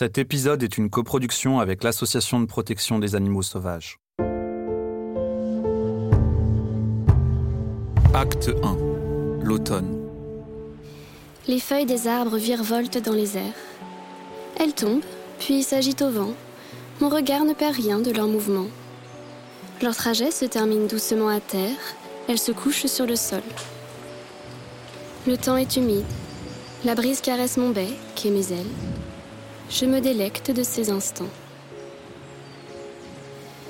Cet épisode est une coproduction avec l'Association de protection des animaux sauvages. Acte 1. L'automne. Les feuilles des arbres virevoltent dans les airs. Elles tombent, puis s'agitent au vent. Mon regard ne perd rien de leur mouvement. Leur trajet se termine doucement à terre. Elles se couchent sur le sol. Le temps est humide. La brise caresse mon bec et mes ailes. Je me délecte de ces instants.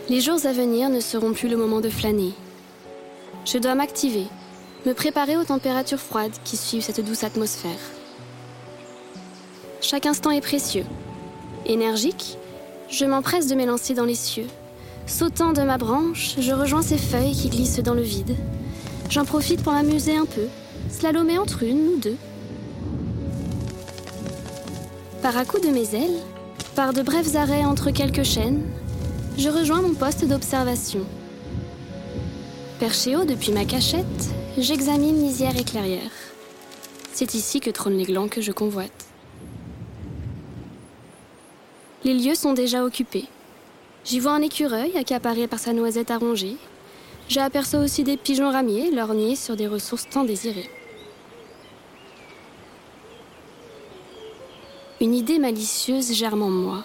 Les jours à venir ne seront plus le moment de flâner. Je dois m'activer, me préparer aux températures froides qui suivent cette douce atmosphère. Chaque instant est précieux. Énergique, je m'empresse de m'élancer dans les cieux. Sautant de ma branche, je rejoins ces feuilles qui glissent dans le vide. J'en profite pour m'amuser un peu, slalomer entre une ou deux. Par à coups de mes ailes, par de brefs arrêts entre quelques chaînes, je rejoins mon poste d'observation. Perché haut depuis ma cachette, j'examine lisière et clairière. C'est ici que trônent les glands que je convoite. Les lieux sont déjà occupés. J'y vois un écureuil accaparé par sa noisette à ronger. J'aperçois aussi des pigeons ramiers lorgnés sur des ressources tant désirées. Une idée malicieuse germe en moi.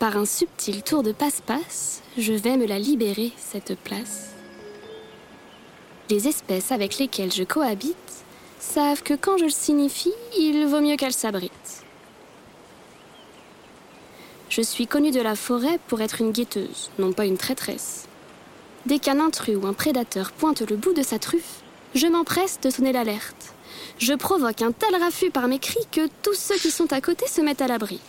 Par un subtil tour de passe-passe, je vais me la libérer, cette place. Les espèces avec lesquelles je cohabite savent que quand je le signifie, il vaut mieux qu'elles s'abritent. Je suis connue de la forêt pour être une guetteuse, non pas une traîtresse. Dès qu'un intrus ou un prédateur pointe le bout de sa truffe, je m'empresse de sonner l'alerte. Je provoque un tel raffut par mes cris que tous ceux qui sont à côté se mettent à l'abri.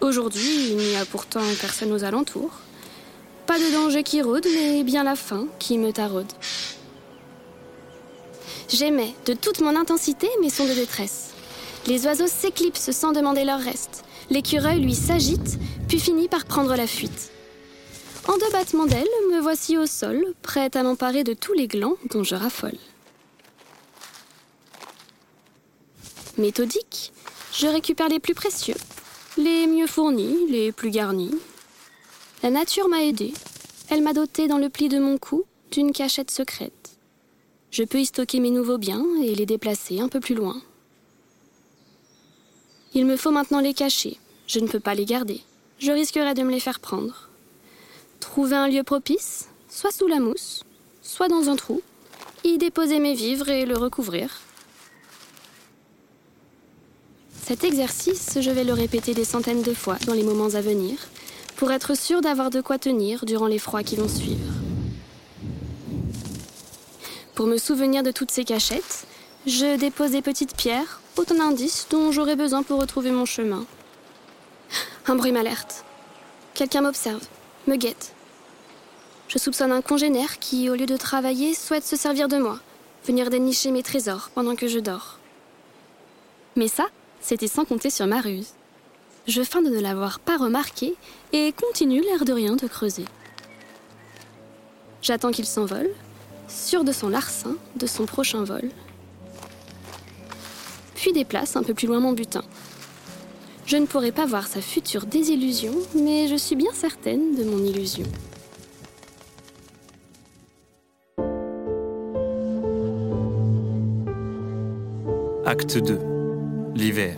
Aujourd'hui, il n'y a pourtant personne aux alentours. Pas de danger qui rôde, mais bien la faim qui me taraude. J'aimais de toute mon intensité mes sons de détresse. Les oiseaux s'éclipsent sans demander leur reste. L'écureuil, lui, s'agite, puis finit par prendre la fuite. Battements d'ailes, me voici au sol, prête à m'emparer de tous les glands dont je raffole. Méthodique, je récupère les plus précieux, les mieux fournis, les plus garnis. La nature m'a aidé. Elle m'a doté dans le pli de mon cou d'une cachette secrète. Je peux y stocker mes nouveaux biens et les déplacer un peu plus loin. Il me faut maintenant les cacher. Je ne peux pas les garder. Je risquerais de me les faire prendre. Trouver un lieu propice, soit sous la mousse, soit dans un trou, y déposer mes vivres et le recouvrir. Cet exercice, je vais le répéter des centaines de fois dans les moments à venir, pour être sûr d'avoir de quoi tenir durant les froids qui vont suivre. Pour me souvenir de toutes ces cachettes, je dépose des petites pierres, autant d'indices dont j'aurai besoin pour retrouver mon chemin. Un bruit m'alerte. Quelqu'un m'observe, me guette. Je soupçonne un congénère qui, au lieu de travailler, souhaite se servir de moi, venir dénicher mes trésors pendant que je dors. Mais ça, c'était sans compter sur ma ruse. Je feins de ne l'avoir pas remarqué et continue l'air de rien de creuser. J'attends qu'il s'envole, sûr de son larcin, de son prochain vol. Puis déplace un peu plus loin mon butin. Je ne pourrai pas voir sa future désillusion, mais je suis bien certaine de mon illusion. Acte 2. L'hiver.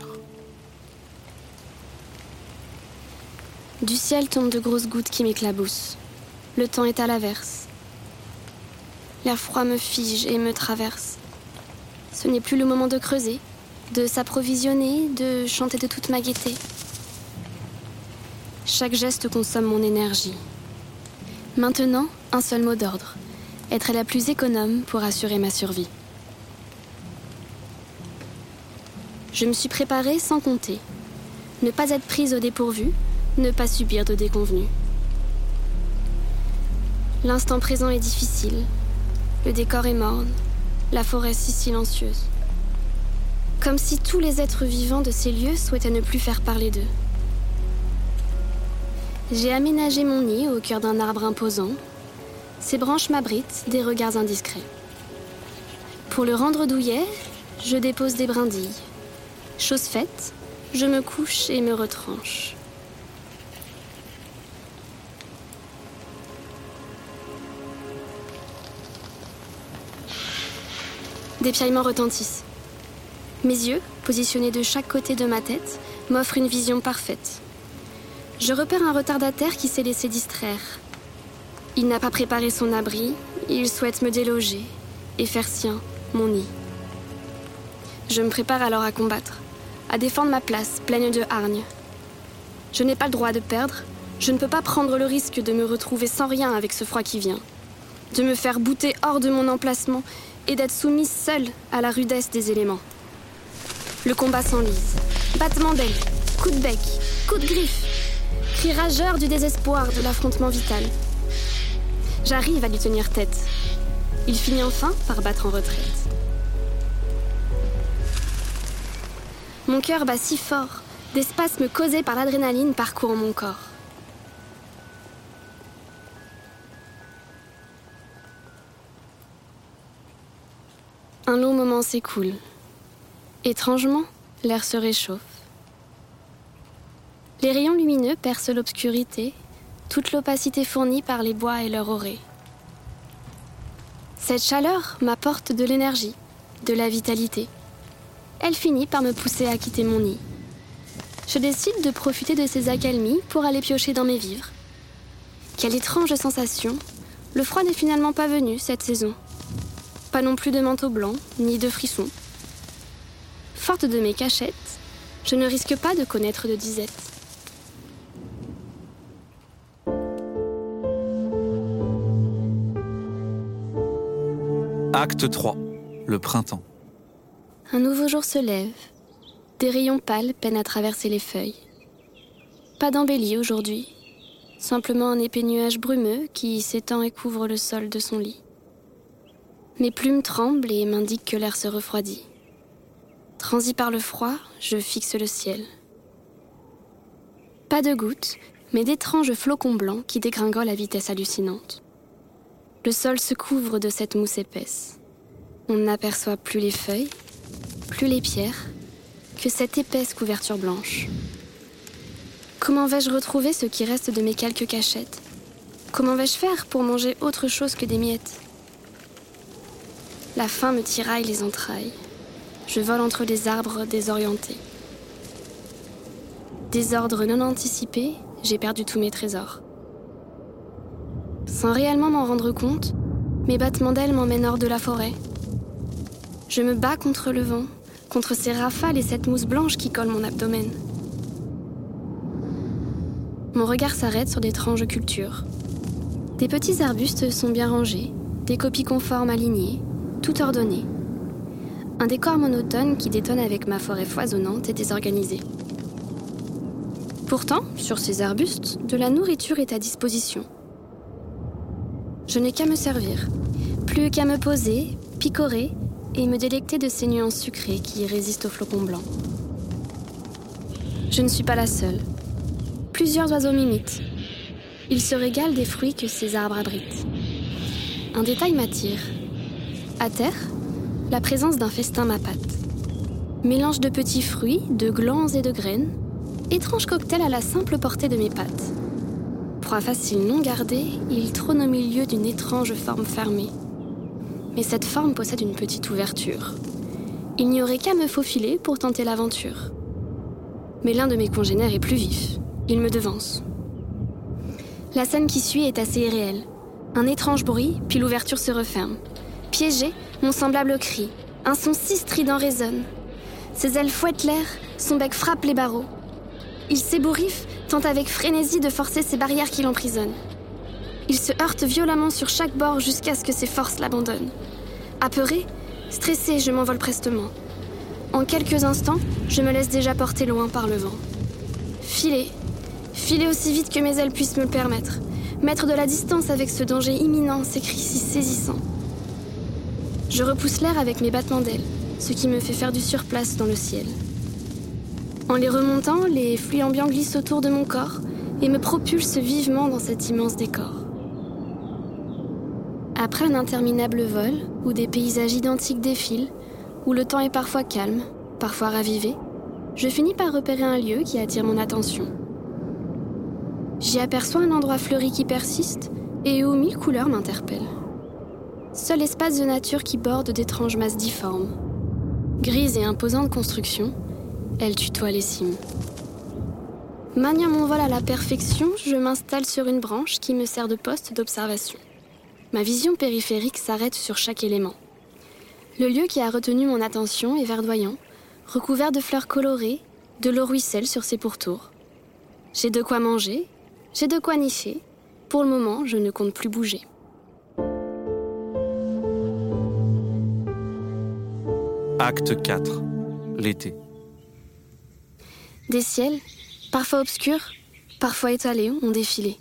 Du ciel tombent de grosses gouttes qui m'éclaboussent. Le temps est à l'averse. L'air froid me fige et me traverse. Ce n'est plus le moment de creuser, de s'approvisionner, de chanter de toute ma gaieté. Chaque geste consomme mon énergie. Maintenant, un seul mot d'ordre. Être la plus économe pour assurer ma survie. Je me suis préparée sans compter. Ne pas être prise au dépourvu, ne pas subir de déconvenus. L'instant présent est difficile. Le décor est morne, la forêt si silencieuse. Comme si tous les êtres vivants de ces lieux souhaitaient ne plus faire parler d'eux. J'ai aménagé mon nid au cœur d'un arbre imposant. Ses branches m'abritent des regards indiscrets. Pour le rendre douillet, je dépose des brindilles. Chose faite, je me couche et me retranche. Des piaillements retentissent. Mes yeux, positionnés de chaque côté de ma tête, m'offrent une vision parfaite. Je repère un retardataire qui s'est laissé distraire. Il n'a pas préparé son abri, il souhaite me déloger et faire sien mon nid. Je me prépare alors à combattre, à défendre ma place pleine de hargne. Je n'ai pas le droit de perdre, je ne peux pas prendre le risque de me retrouver sans rien avec ce froid qui vient, de me faire bouter hors de mon emplacement et d'être soumise seule à la rudesse des éléments. Le combat s'enlise. Battement d'ailes, coup de bec, coup de griffe, cri rageur du désespoir de l'affrontement vital. J'arrive à lui tenir tête. Il finit enfin par battre en retraite. Mon cœur bat si fort, des spasmes causés par l'adrénaline parcourent mon corps. Un long moment s'écoule. Étrangement, l'air se réchauffe. Les rayons lumineux percent l'obscurité, toute l'opacité fournie par les bois et leur orée. Cette chaleur m'apporte de l'énergie, de la vitalité. Elle finit par me pousser à quitter mon nid. Je décide de profiter de ces accalmies pour aller piocher dans mes vivres. Quelle étrange sensation Le froid n'est finalement pas venu cette saison. Pas non plus de manteau blanc, ni de frissons. Forte de mes cachettes, je ne risque pas de connaître de disette. Acte 3. Le printemps. Un nouveau jour se lève. Des rayons pâles peinent à traverser les feuilles. Pas d'embellie aujourd'hui. Simplement un épais nuage brumeux qui s'étend et couvre le sol de son lit. Mes plumes tremblent et m'indiquent que l'air se refroidit. Transi par le froid, je fixe le ciel. Pas de gouttes, mais d'étranges flocons blancs qui dégringolent à vitesse hallucinante. Le sol se couvre de cette mousse épaisse. On n'aperçoit plus les feuilles, plus les pierres, que cette épaisse couverture blanche. Comment vais-je retrouver ce qui reste de mes quelques cachettes? Comment vais-je faire pour manger autre chose que des miettes? La faim me tiraille les entrailles. Je vole entre les arbres désorientés. Désordre non anticipé, j'ai perdu tous mes trésors. Sans réellement m'en rendre compte, mes battements d'ailes m'emmènent hors de la forêt. Je me bats contre le vent, contre ces rafales et cette mousse blanche qui colle mon abdomen. Mon regard s'arrête sur d'étranges cultures. Des petits arbustes sont bien rangés, des copies conformes alignées, tout ordonné. Un décor monotone qui détonne avec ma forêt foisonnante et désorganisée. Pourtant, sur ces arbustes, de la nourriture est à disposition. Je n'ai qu'à me servir, plus qu'à me poser, picorer et me délecter de ces nuances sucrées qui résistent aux flocons blancs. Je ne suis pas la seule. Plusieurs oiseaux m'imitent. Ils se régalent des fruits que ces arbres abritent. Un détail m'attire. À terre, la présence d'un festin m'appâte. Mélange de petits fruits, de glands et de graines, étrange cocktail à la simple portée de mes pattes. Proie facile non gardée, il trône au milieu d'une étrange forme fermée. Mais cette forme possède une petite ouverture. Il n'y aurait qu'à me faufiler pour tenter l'aventure. Mais l'un de mes congénères est plus vif. Il me devance. La scène qui suit est assez irréelle. Un étrange bruit, puis l'ouverture se referme. Piégé, mon semblable crie. Un son si strident résonne. Ses ailes fouettent l'air, son bec frappe les barreaux. Il s'ébouriffe, tente avec frénésie de forcer ces barrières qui l'emprisonnent. Il se heurte violemment sur chaque bord jusqu'à ce que ses forces l'abandonnent. Apeuré, stressé, je m'envole prestement. En quelques instants, je me laisse déjà porter loin par le vent. Filer, filer aussi vite que mes ailes puissent me le permettre. Mettre de la distance avec ce danger imminent, ces cris si saisissants. Je repousse l'air avec mes battements d'ailes, ce qui me fait faire du surplace dans le ciel. En les remontant, les flux ambiants glissent autour de mon corps et me propulsent vivement dans cet immense décor. Après un interminable vol, où des paysages identiques défilent, où le temps est parfois calme, parfois ravivé, je finis par repérer un lieu qui attire mon attention. J'y aperçois un endroit fleuri qui persiste et où mille couleurs m'interpellent. Seul espace de nature qui borde d'étranges masses difformes. Grise et imposante construction, elle tutoie les cimes. Maniant mon vol à la perfection, je m'installe sur une branche qui me sert de poste d'observation. Ma vision périphérique s'arrête sur chaque élément. Le lieu qui a retenu mon attention est verdoyant, recouvert de fleurs colorées, de l'eau ruisselle sur ses pourtours. J'ai de quoi manger, j'ai de quoi nicher. Pour le moment, je ne compte plus bouger. Acte 4. L'été. Des ciels, parfois obscurs, parfois étalés, ont défilé.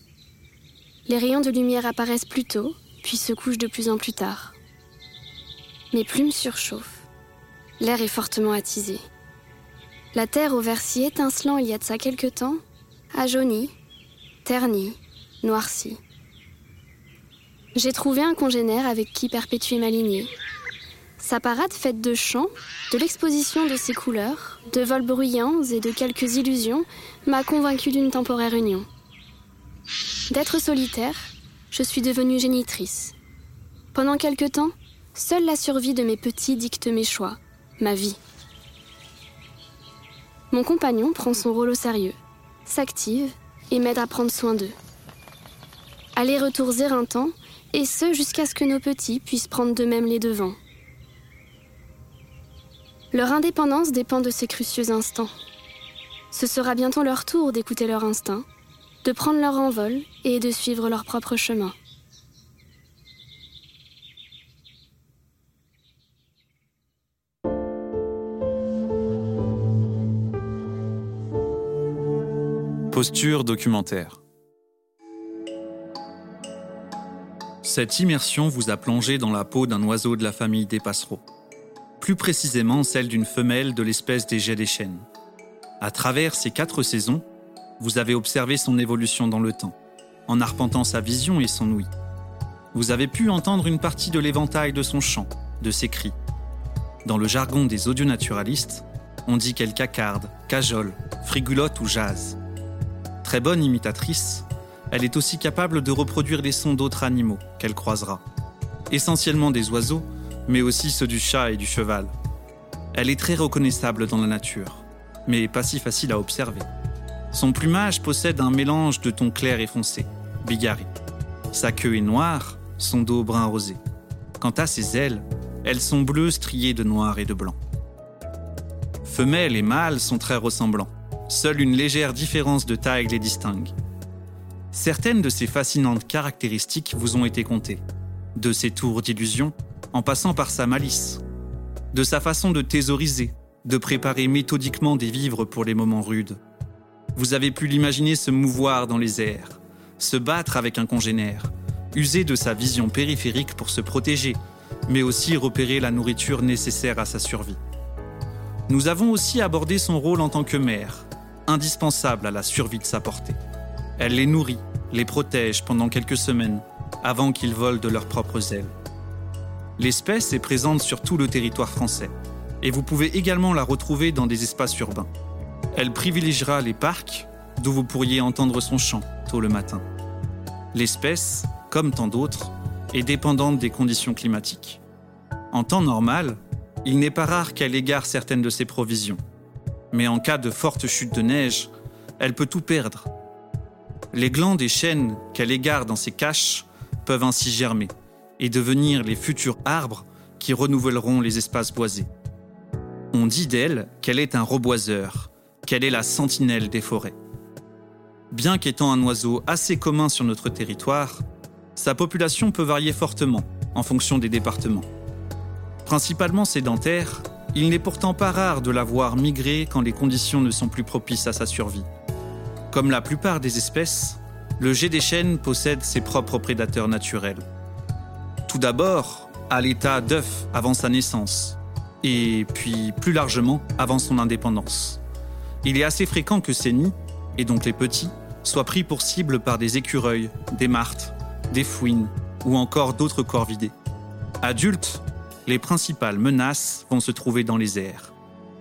Les rayons de lumière apparaissent plus tôt, puis se couchent de plus en plus tard. Mes plumes surchauffent. L'air est fortement attisé. La terre au vert si étincelant il y a de ça quelque temps a jauni, terni, noirci. J'ai trouvé un congénère avec qui perpétuer ma lignée. Sa parade faite de chants, de l'exposition de ses couleurs, de vols bruyants et de quelques illusions m'a convaincu d'une temporaire union. D'être solitaire, je suis devenue génitrice. Pendant quelque temps, seule la survie de mes petits dicte mes choix, ma vie. Mon compagnon prend son rôle au sérieux, s'active et m'aide à prendre soin d'eux. Aller-retour temps, et ce jusqu'à ce que nos petits puissent prendre d'eux-mêmes les devants. Leur indépendance dépend de ces crucieux instants. Ce sera bientôt leur tour d'écouter leur instinct, de prendre leur envol et de suivre leur propre chemin. Posture documentaire. Cette immersion vous a plongé dans la peau d'un oiseau de la famille des passereaux. Plus précisément celle d'une femelle de l'espèce des jets des chênes. À travers ces quatre saisons, vous avez observé son évolution dans le temps, en arpentant sa vision et son ouïe. Vous avez pu entendre une partie de l'éventail de son chant, de ses cris. Dans le jargon des audionaturalistes, on dit qu'elle cacarde, cajole, frigulote ou jase. Très bonne imitatrice, elle est aussi capable de reproduire les sons d'autres animaux qu'elle croisera. Essentiellement des oiseaux, mais aussi ceux du chat et du cheval. Elle est très reconnaissable dans la nature, mais pas si facile à observer. Son plumage possède un mélange de tons clairs et foncés, bigarrés. Sa queue est noire, son dos brun rosé. Quant à ses ailes, elles sont bleues striées de noir et de blanc. Femelles et mâles sont très ressemblants. Seule une légère différence de taille les distingue. Certaines de ces fascinantes caractéristiques vous ont été comptées, de ses tours d'illusion, en passant par sa malice, de sa façon de thésauriser, de préparer méthodiquement des vivres pour les moments rudes. Vous avez pu l'imaginer se mouvoir dans les airs, se battre avec un congénère, user de sa vision périphérique pour se protéger, mais aussi repérer la nourriture nécessaire à sa survie. Nous avons aussi abordé son rôle en tant que mère, indispensable à la survie de sa portée. Elle les nourrit, les protège pendant quelques semaines, avant qu'ils volent de leurs propres ailes. L'espèce est présente sur tout le territoire français, et vous pouvez également la retrouver dans des espaces urbains. Elle privilégiera les parcs, d'où vous pourriez entendre son chant tôt le matin. L'espèce, comme tant d'autres, est dépendante des conditions climatiques. En temps normal, il n'est pas rare qu'elle égare certaines de ses provisions, mais en cas de forte chute de neige, elle peut tout perdre. Les glands des chênes qu'elle égare dans ses caches peuvent ainsi germer et devenir les futurs arbres qui renouvelleront les espaces boisés. On dit d'elle qu'elle est un reboiseur, qu'elle est la sentinelle des forêts? Bien qu'étant un oiseau assez commun sur notre territoire, sa population peut varier fortement en fonction des départements. Principalement sédentaire, il n'est pourtant pas rare de la voir migrer quand les conditions ne sont plus propices à sa survie. Comme la plupart des espèces, le jet des chênes possède ses propres prédateurs naturels. Tout d'abord, à l'état d'œuf avant sa naissance, et puis plus largement avant son indépendance. Il est assez fréquent que ces nids, et donc les petits, soient pris pour cible par des écureuils, des martres, des fouines ou encore d'autres corvidés. Adultes, les principales menaces vont se trouver dans les airs,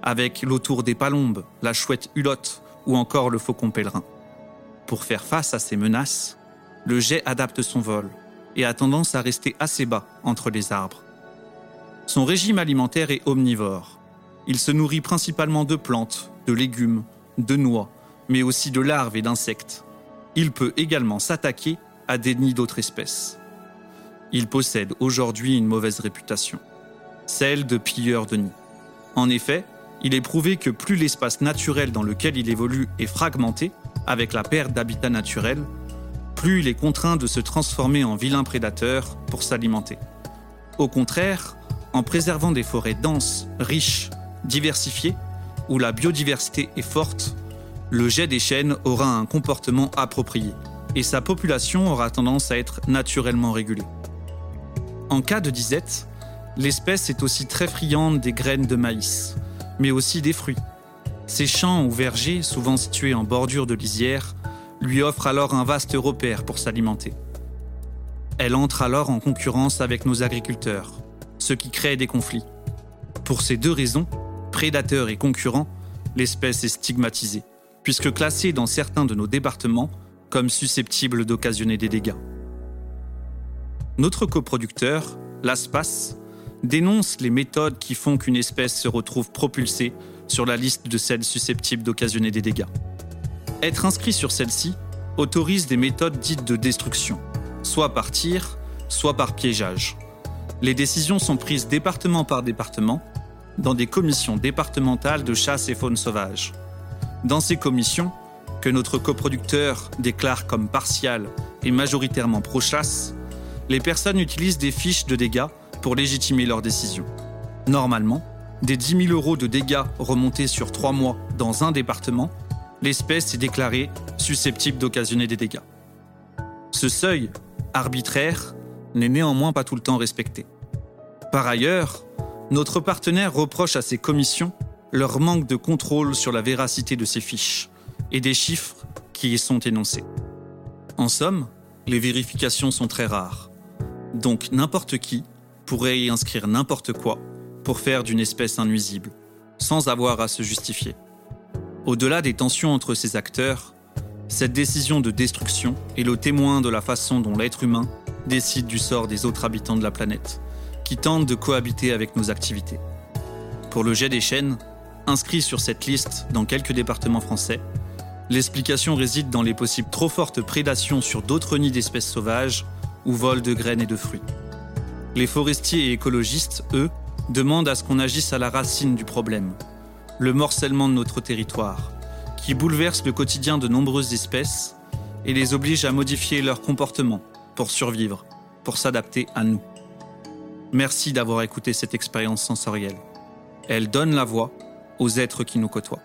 avec l'autour des palombes, la chouette hulotte ou encore le faucon pèlerin. Pour faire face à ces menaces, le jet adapte son vol et a tendance à rester assez bas entre les arbres. Son régime alimentaire est omnivore. Il se nourrit principalement de plantes, de légumes, de noix, mais aussi de larves et d'insectes. Il peut également s'attaquer à des nids d'autres espèces. Il possède aujourd'hui une mauvaise réputation, celle de pilleur de nids. En effet, il est prouvé que plus l'espace naturel dans lequel il évolue est fragmenté, avec la perte d'habitat naturel, plus il est contraint de se transformer en vilain prédateur pour s'alimenter. Au contraire, en préservant des forêts denses, riches, diversifiées, où la biodiversité est forte, le jet des chênes aura un comportement approprié et sa population aura tendance à être naturellement régulée. En cas de disette, l'espèce est aussi très friande des graines de maïs, mais aussi des fruits. Ces champs ou vergers, souvent situés en bordure de lisière, lui offrent alors un vaste repère pour s'alimenter. Elle entre alors en concurrence avec nos agriculteurs, ce qui crée des conflits. Pour ces deux raisons, prédateurs et concurrents, l'espèce est stigmatisée, puisque classée dans certains de nos départements comme susceptible d'occasionner des dégâts. Notre coproducteur, l'ASPAS, dénonce les méthodes qui font qu'une espèce se retrouve propulsée sur la liste de celles susceptibles d'occasionner des dégâts. Être inscrit sur celle-ci autorise des méthodes dites de destruction, soit par tir, soit par piégeage. Les décisions sont prises département par département dans des commissions départementales de chasse et faune sauvage. Dans ces commissions, que notre coproducteur déclare comme partiales et majoritairement pro-chasse, les personnes utilisent des fiches de dégâts pour légitimer leurs décisions. Normalement, des 10 000 euros de dégâts remontés sur trois mois dans un département, l'espèce est déclarée susceptible d'occasionner des dégâts. Ce seuil, arbitraire, n'est néanmoins pas tout le temps respecté. Par ailleurs, notre partenaire reproche à ces commissions leur manque de contrôle sur la véracité de ces fiches et des chiffres qui y sont énoncés. En somme, les vérifications sont très rares. Donc n'importe qui pourrait y inscrire n'importe quoi pour faire d'une espèce un sans avoir à se justifier. Au-delà des tensions entre ces acteurs, cette décision de destruction est le témoin de la façon dont l'être humain décide du sort des autres habitants de la planète, qui tentent de cohabiter avec nos activités. Pour le jet des chênes, inscrit sur cette liste dans quelques départements français, l'explication réside dans les possibles trop fortes prédations sur d'autres nids d'espèces sauvages ou vols de graines et de fruits. Les forestiers et écologistes, eux, demandent à ce qu'on agisse à la racine du problème, le morcellement de notre territoire, qui bouleverse le quotidien de nombreuses espèces et les oblige à modifier leur comportement pour survivre, pour s'adapter à nous. Merci d'avoir écouté cette expérience sensorielle. Elle donne la voix aux êtres qui nous côtoient.